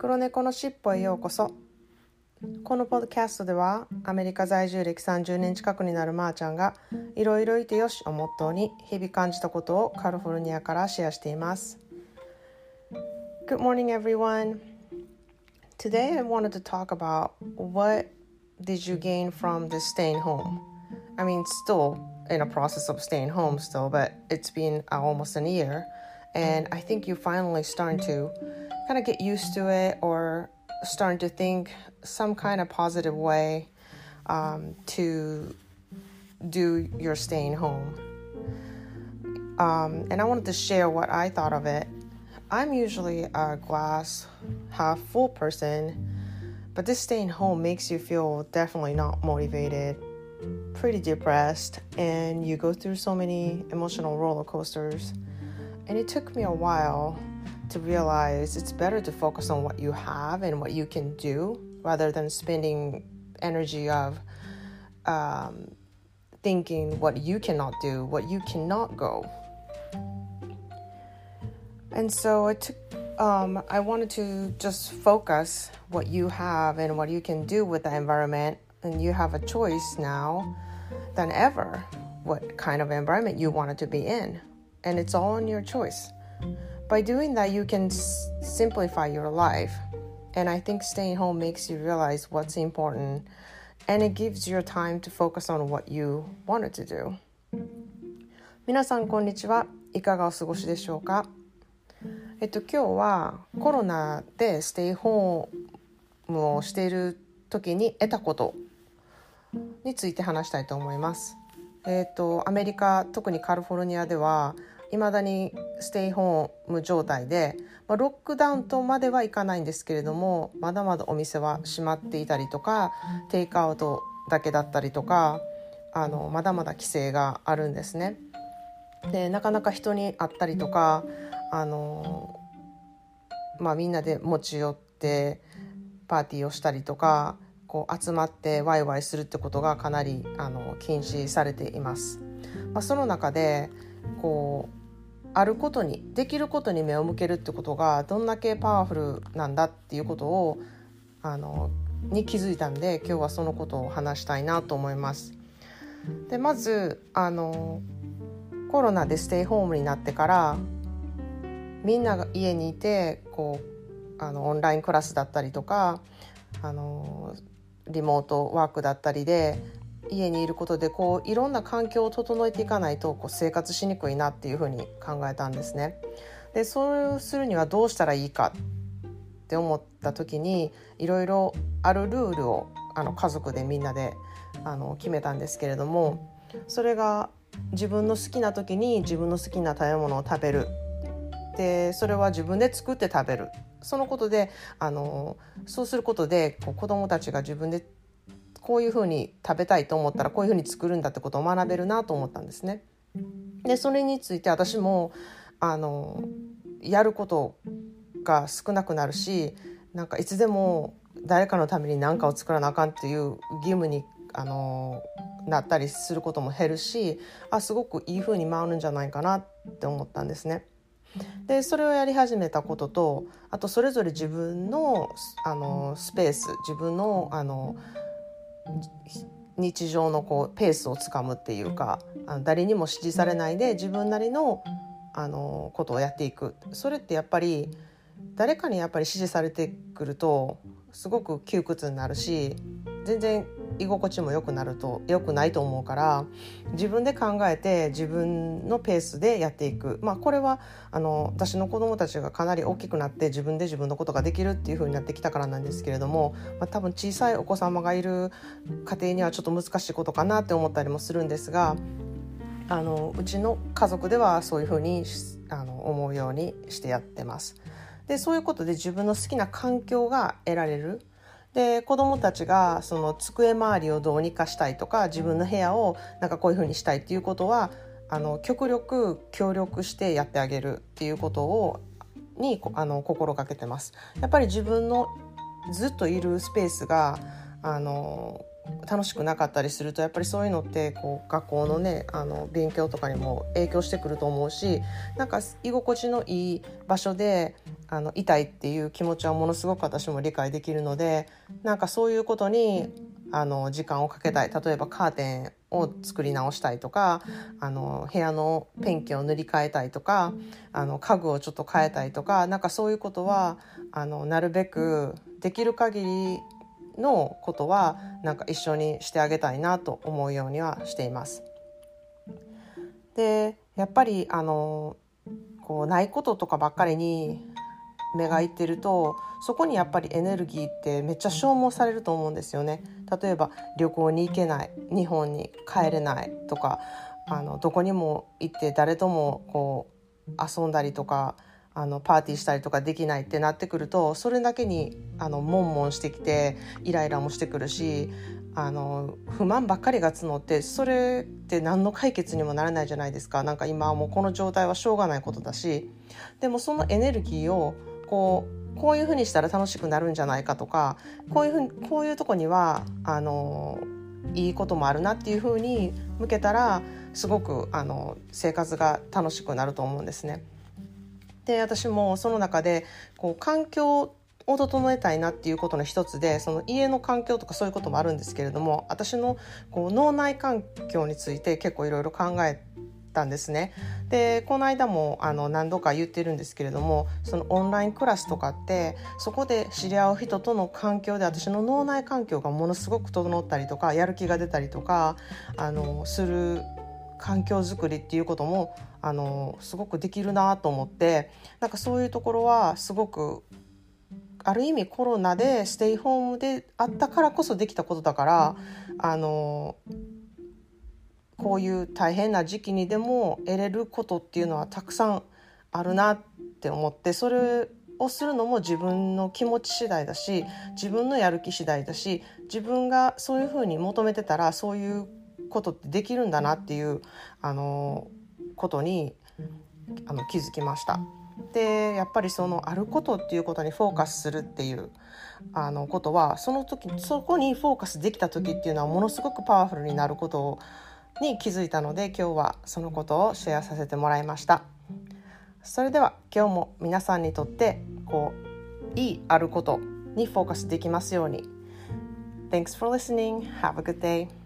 黒猫のしっぽへようこそこのポッドキャストではアメリカ在住歴30年近くになるまーちゃんがいろいろいてよしをモットーに日々感じたことをカリフォルニアからシェアしています Good morning everyone Today I wanted to talk about what did you gain from the staying home I mean still in a process of staying home still but it's been almost a year and I think you finally starting to kind of get used to it or starting to think some kind of positive way um, to do your staying home. Um, and I wanted to share what I thought of it. I'm usually a glass half full person, but this staying home makes you feel definitely not motivated, pretty depressed, and you go through so many emotional roller coasters. And it took me a while to realize it's better to focus on what you have and what you can do rather than spending energy of um, thinking what you cannot do, what you cannot go. And so it took, um, I wanted to just focus what you have and what you can do with the environment. And you have a choice now than ever what kind of environment you wanted to be in. And it's all on your choice. By doing that, you can simplify your life. And I think staying home makes you realize what's important and it gives you time to focus on what you wanted to do. 皆さんこんにちはいかがお過ごしでしょうかえっと今日はコロナでステイホームをしている時に得たことについて話したいと思います。えっとアメリカ特にカリフォルニアではいまだにステイホーム状態で、まあ、ロックダウンとまではいかないんですけれどもまだまだお店は閉まっていたりとかテイクアウトだけだったりとかあのまだまだ規制があるんですね。でなかなか人に会ったりとかあの、まあ、みんなで持ち寄ってパーティーをしたりとかこう集まってワイワイするってことがかなりあの禁止されています。まあ、その中でこうあることにできることに目を向けるってことがどんだけパワフルなんだっていうことをあのに気づいたんで今日はそのことを話したいなと思います。でまずあのコロナでステイホームになってからみんなが家にいてこうあのオンラインクラスだったりとかあのリモートワークだったりで家にいることでこういろんな環境を整えていかないとこう生活しにくいなっていうふうに考えたんですね。でそうするにはどうしたらいいかって思った時にいろいろあるルールをあの家族でみんなであの決めたんですけれどもそれが自分の好きな時に自分の好きな食べ物を食べるでそれは自分で作って食べるそのことであのそうすることでこう子どもたちが自分でこういうふうに食べたいと思ったらこういうふうに作るんだってことを学べるなと思ったんですね。でそれについて私もあのやることが少なくなるしなんかいつでも誰かのために何かを作らなあかんっていう義務にあのなったりすることも減るしあすごくいい風に回るんじゃないかなって思ったんですね。でそれをやり始めたこととあとそれぞれ自分のあのスペース自分のあの日常のこうペースをつかむっていうかあの誰にも指示されないで自分なりのあのことをやっていく。それってやっぱり誰かにやっぱり指示されてくるとすごく窮屈になるし全然居心地も良くなると良くないと思うから自分で考えて自分のペースでやっていく、まあ、これはあの私の子供たちがかなり大きくなって自分で自分のことができるっていう風になってきたからなんですけれども、まあ、多分小さいお子様がいる家庭にはちょっと難しいことかなって思ったりもするんですがあのうちの家族ではそういう風にあの思うようにしてやってます。でそういうことで自分の好きな環境が得られるで子どもたちがその机周りをどうにかしたいとか自分の部屋をなんかこういうふうにしたいっていうことはあの極力協力してやってあげるっていうことをにあの心がけてます。やっぱり自分のずっといるスペースがあの楽しくなかったりするとやっぱりそういうのってこう学校のねあの勉強とかにも影響してくると思うしなんか居心地のいい場所であのいたいっていう気持ちはものすごく私も理解できるのでなんかそういうことにあの時間をかけたい。例えばカーテンを作り直したいとかあの部屋のペンキを塗り替えたいとかあの家具をちょっと変えたいとかなんかそういうことはあのなるべくできる限りのことはなんか一緒にしてあげたいなと思うようにはしています。でやっぱりあのこうないこととかばっかりに目がいってるとそこにやっぱりエネルギーってめっちゃ消耗されると思うんですよね。例えば旅行に行けない日本に帰れないとかあのどこにも行って誰ともこう遊んだりとかあのパーティーしたりとかできないってなってくるとそれだけにあの悶々してきてイライラもしてくるしあの不満ばっかりが募ってそれって何の解決にもならないじゃないですかなんか今はもうこの状態はしょうがないことだしでもそのエネルギーをこうこういうふうにしたら楽しくなるんじゃないかとかこういうふうにこういうとこにはあのいいこともあるなっていうふうに向けたらすごくあの生活が楽しくなると思うんですね。で私もその中でこう環境を整えたいなっていうことの一つでその家の環境とかそういうこともあるんですけれども私のこう脳内環境について結構いろいろ考えたんですね。でこの間もあの何度か言ってるんですけれどもそのオンラインクラスとかってそこで知り合う人との環境で私の脳内環境がものすごく整ったりとかやる気が出たりとかあのする環境づくりっていうこともあのすごくできるなと思ってなんかそういうところはすごくある意味コロナでステイホームであったからこそできたことだからあのこういう大変な時期にでも得れることっていうのはたくさんあるなって思ってそれをするのも自分の気持ち次第だし自分のやる気次第だし自分がそういうふうに求めてたらそういうことってできるんだなっていうあのことにあの気づきました。でやっぱりそのあることっていうことにフォーカスするっていうあのことはその時そこにフォーカスできた時っていうのはものすごくパワフルになることに気づいたので今日はそのことをシェアさせてもらいましたそれでは今日も皆さんにとってこういいあることにフォーカスできますように Thanks for listening. Have a good day.